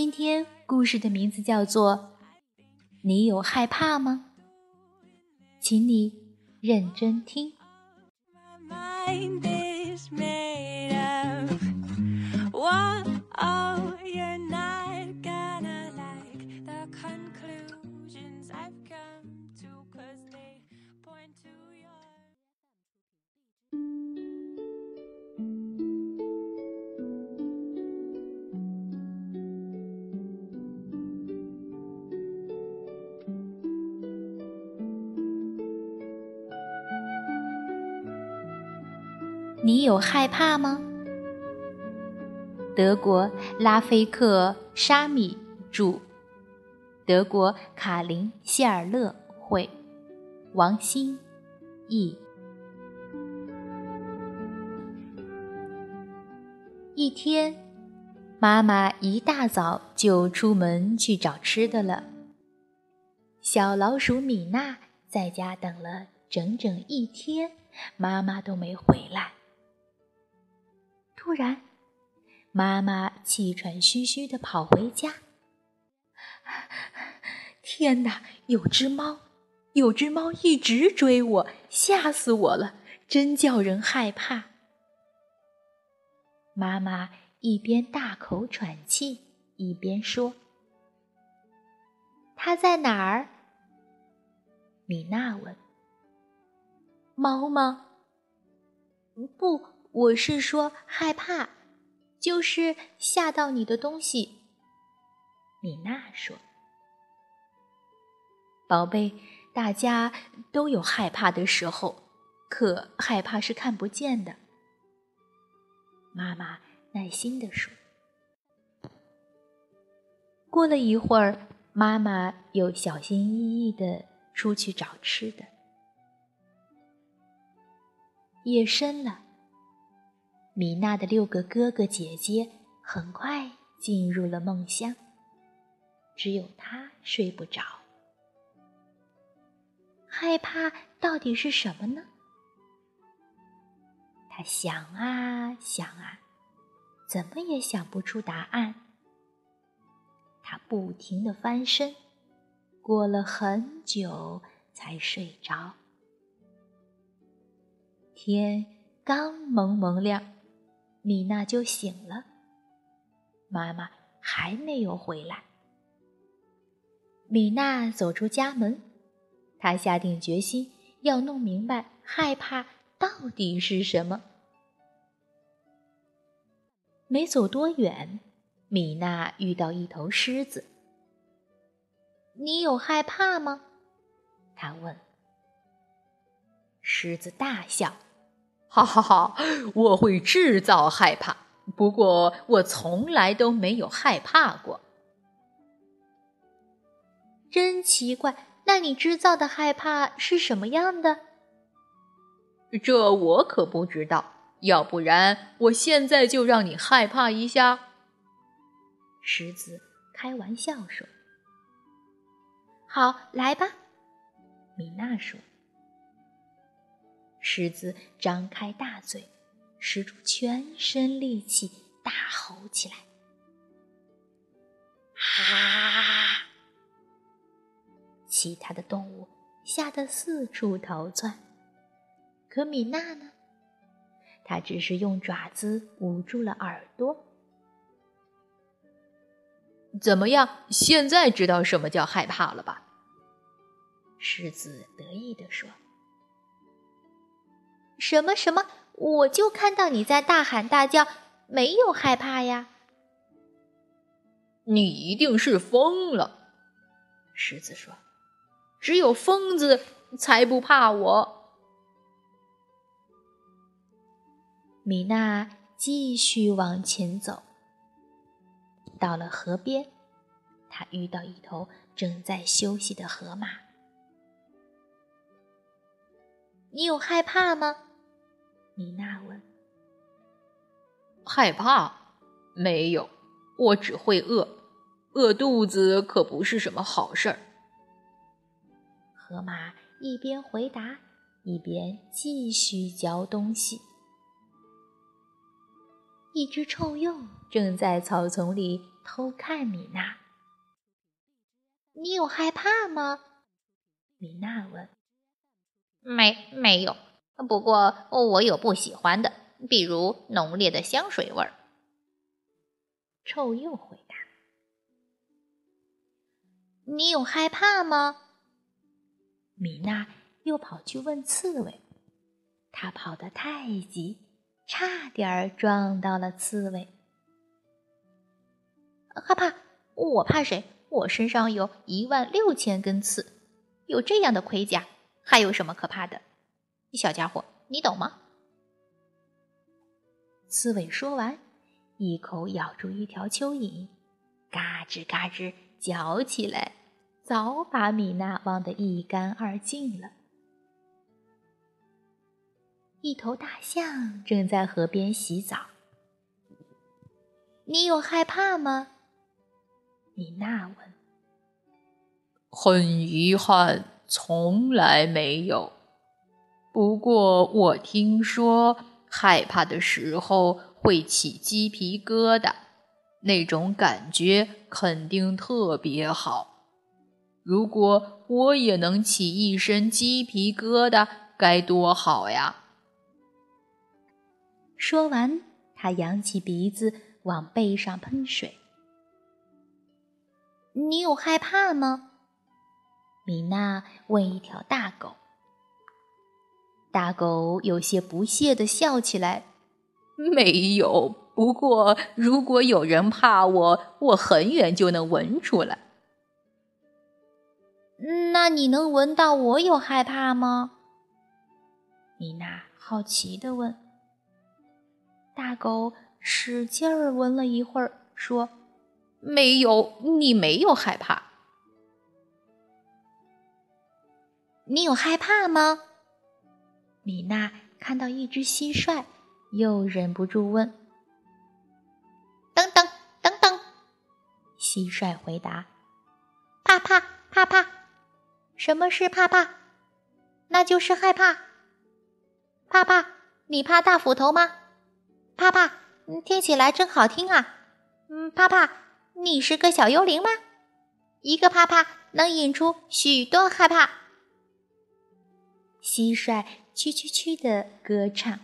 今天故事的名字叫做《你有害怕吗》？请你认真听。你有害怕吗？德国拉菲克沙米著，德国卡林谢尔勒绘，王欣译。一天，妈妈一大早就出门去找吃的了。小老鼠米娜在家等了整整一天，妈妈都没回来。突然，妈妈气喘吁吁地跑回家。天哪，有只猫，有只猫一直追我，吓死我了，真叫人害怕。妈妈一边大口喘气，一边说：“它在哪儿？”米娜问。“猫吗？”“不。”我是说害怕，就是吓到你的东西。米娜说：“宝贝，大家都有害怕的时候，可害怕是看不见的。”妈妈耐心地说。过了一会儿，妈妈又小心翼翼地出去找吃的。夜深了。米娜的六个哥哥姐姐很快进入了梦乡，只有她睡不着。害怕到底是什么呢？他想啊想啊，怎么也想不出答案。他不停的翻身，过了很久才睡着。天刚蒙蒙亮。米娜就醒了，妈妈还没有回来。米娜走出家门，她下定决心要弄明白害怕到底是什么。没走多远，米娜遇到一头狮子。“你有害怕吗？”她问。狮子大笑。哈哈哈！我会制造害怕，不过我从来都没有害怕过。真奇怪，那你制造的害怕是什么样的？这我可不知道。要不然，我现在就让你害怕一下。狮子开玩笑说：“好，来吧。”米娜说。狮子张开大嘴，使出全身力气，大吼起来：“啊！”其他的动物吓得四处逃窜，可米娜呢？她只是用爪子捂住了耳朵。怎么样？现在知道什么叫害怕了吧？狮子得意地说。什么什么？我就看到你在大喊大叫，没有害怕呀！你一定是疯了，狮子说：“只有疯子才不怕我。”米娜继续往前走，到了河边，她遇到一头正在休息的河马。你有害怕吗？米娜问。害怕？没有，我只会饿，饿肚子可不是什么好事儿。河马一边回答，一边继续嚼东西。一只臭鼬正在草丛里偷看米娜。你有害怕吗？米娜问。没，没有。不过我有不喜欢的，比如浓烈的香水味儿。臭鼬回答。你有害怕吗？米娜又跑去问刺猬。他跑得太急。差点儿撞到了刺猬。害怕？我怕谁？我身上有一万六千根刺，有这样的盔甲，还有什么可怕的？小家伙，你懂吗？刺猬说完，一口咬住一条蚯蚓，嘎吱嘎吱嚼起来，早把米娜忘得一干二净了。一头大象正在河边洗澡。你有害怕吗？米娜问。很遗憾，从来没有。不过我听说，害怕的时候会起鸡皮疙瘩，那种感觉肯定特别好。如果我也能起一身鸡皮疙瘩，该多好呀！说完，他扬起鼻子往背上喷水。你有害怕吗？米娜问一条大狗。大狗有些不屑的笑起来：“没有，不过如果有人怕我，我很远就能闻出来。”那你能闻到我有害怕吗？米娜好奇的问。大狗使劲儿闻了一会儿，说：“没有，你没有害怕。你有害怕吗？”米娜看到一只蟋蟀，又忍不住问：“等等等等。”蟋蟀回答：“怕怕怕怕。什么是怕怕？那就是害怕。怕怕，你怕大斧头吗？”怕怕，听起来真好听啊！嗯，怕怕，你是个小幽灵吗？一个怕怕能引出许多害怕。蟋蟀蛐蛐蛐的歌唱，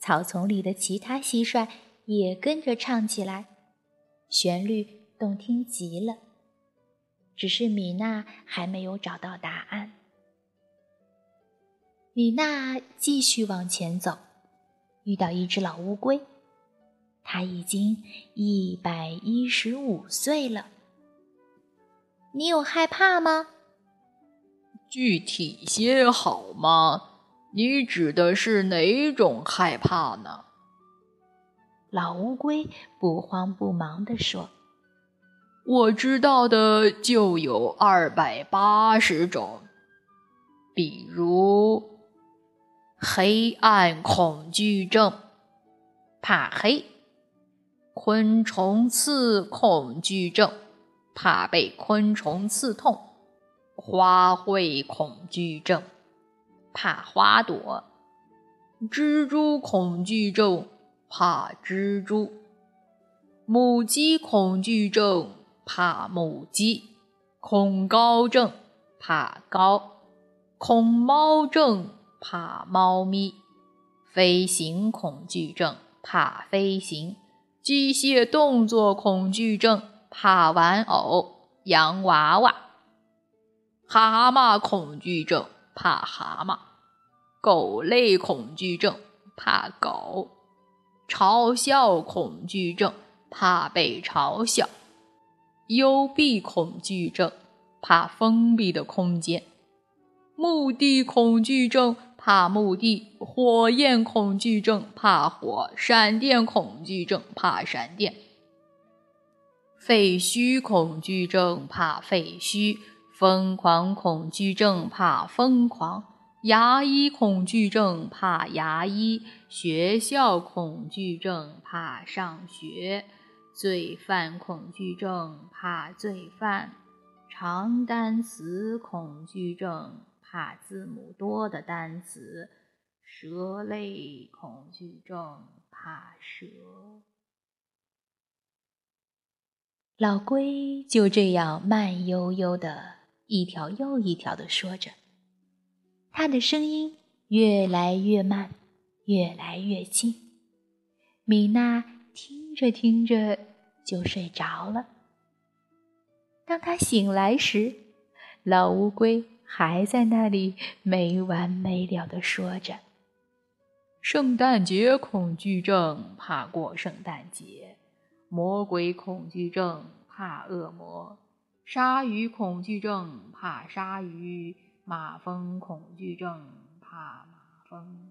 草丛里的其他蟋蟀也跟着唱起来，旋律动听极了。只是米娜还没有找到答案。米娜继续往前走。遇到一只老乌龟，它已经一百一十五岁了。你有害怕吗？具体些好吗？你指的是哪种害怕呢？老乌龟不慌不忙地说：“我知道的就有二百八十种，比如……”黑暗恐惧症，怕黑；昆虫刺恐惧症，怕被昆虫刺痛；花卉恐惧症，怕花朵；蜘蛛恐惧症，怕蜘蛛；母鸡恐惧症，怕母鸡；恐高症，怕高；恐猫症。怕猫咪，飞行恐惧症；怕飞行，机械动作恐惧症；怕玩偶。洋娃娃，蛤蟆恐惧症；怕蛤蟆，狗类恐惧症；怕狗，嘲笑恐惧症；怕被嘲笑，幽闭恐惧症；怕封闭的空间，墓地恐惧症。怕墓地，火焰恐惧症；怕火，闪电恐惧症；怕闪电，废墟恐惧症怕废墟，疯狂恐惧症怕疯狂，牙医恐惧症怕牙医，学校恐惧症怕上学，罪犯恐惧症怕罪犯，长单词恐惧症怕字母多的单词。蛇类恐惧症，怕蛇。老龟就这样慢悠悠的一条又一条的说着，他的声音越来越慢，越来越近。米娜听着听着就睡着了。当他醒来时，老乌龟还在那里没完没了的说着。圣诞节恐惧症，怕过圣诞节；魔鬼恐惧症，怕恶魔；鲨鱼恐惧症，怕鲨鱼；马蜂恐惧症，怕马蜂。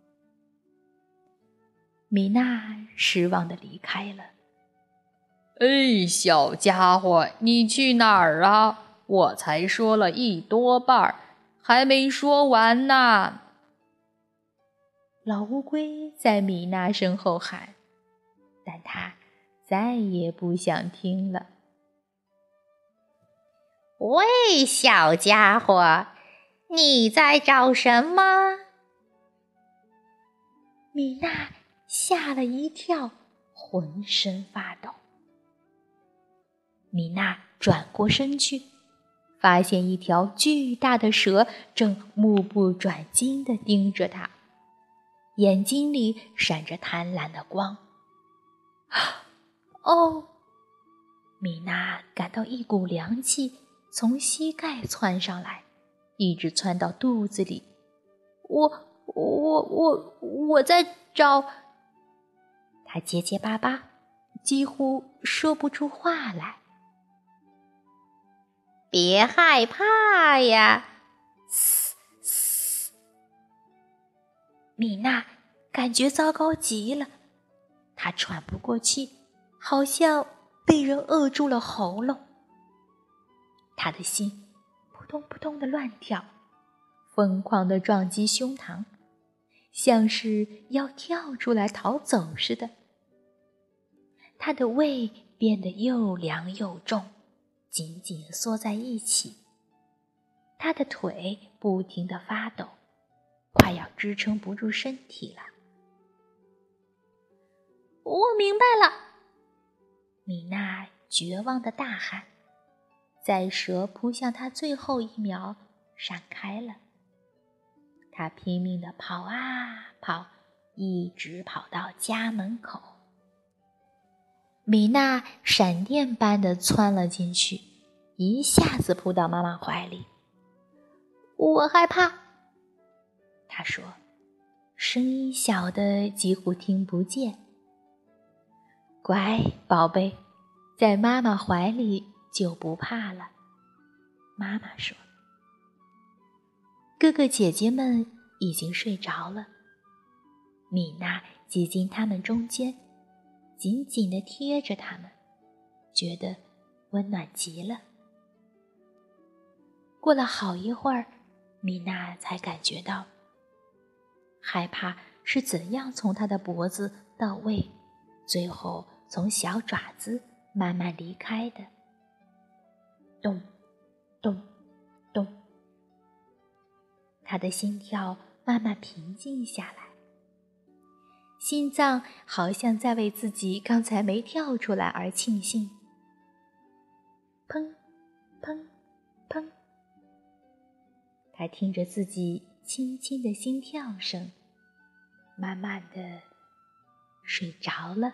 米娜失望的离开了。哎，小家伙，你去哪儿啊？我才说了一多半儿，还没说完呢。老乌龟在米娜身后喊，但他再也不想听了。喂，小家伙，你在找什么？米娜吓了一跳，浑身发抖。米娜转过身去，发现一条巨大的蛇正目不转睛地盯着她。眼睛里闪着贪婪的光。哦，米娜感到一股凉气从膝盖窜上来，一直窜到肚子里。我、我、我、我在找。他结结巴巴，几乎说不出话来。别害怕呀！嘶嘶米娜感觉糟糕极了，她喘不过气，好像被人扼住了喉咙。他的心扑通扑通的乱跳，疯狂的撞击胸膛，像是要跳出来逃走似的。他的胃变得又凉又重，紧紧缩在一起。他的腿不停的发抖。快要支撑不住身体了，我明白了！米娜绝望的大喊，在蛇扑向他最后一秒闪开了。他拼命的跑啊跑，一直跑到家门口。米娜闪电般的窜了进去，一下子扑到妈妈怀里。我害怕。他说：“声音小的几乎听不见。”乖宝贝，在妈妈怀里就不怕了。妈妈说：“哥哥姐姐们已经睡着了。”米娜挤进他们中间，紧紧的贴着他们，觉得温暖极了。过了好一会儿，米娜才感觉到。害怕是怎样从他的脖子到胃，最后从小爪子慢慢离开的？咚，咚，咚。他的心跳慢慢平静下来，心脏好像在为自己刚才没跳出来而庆幸。砰，砰，砰。他听着自己。轻轻的心跳声，慢慢的睡着了。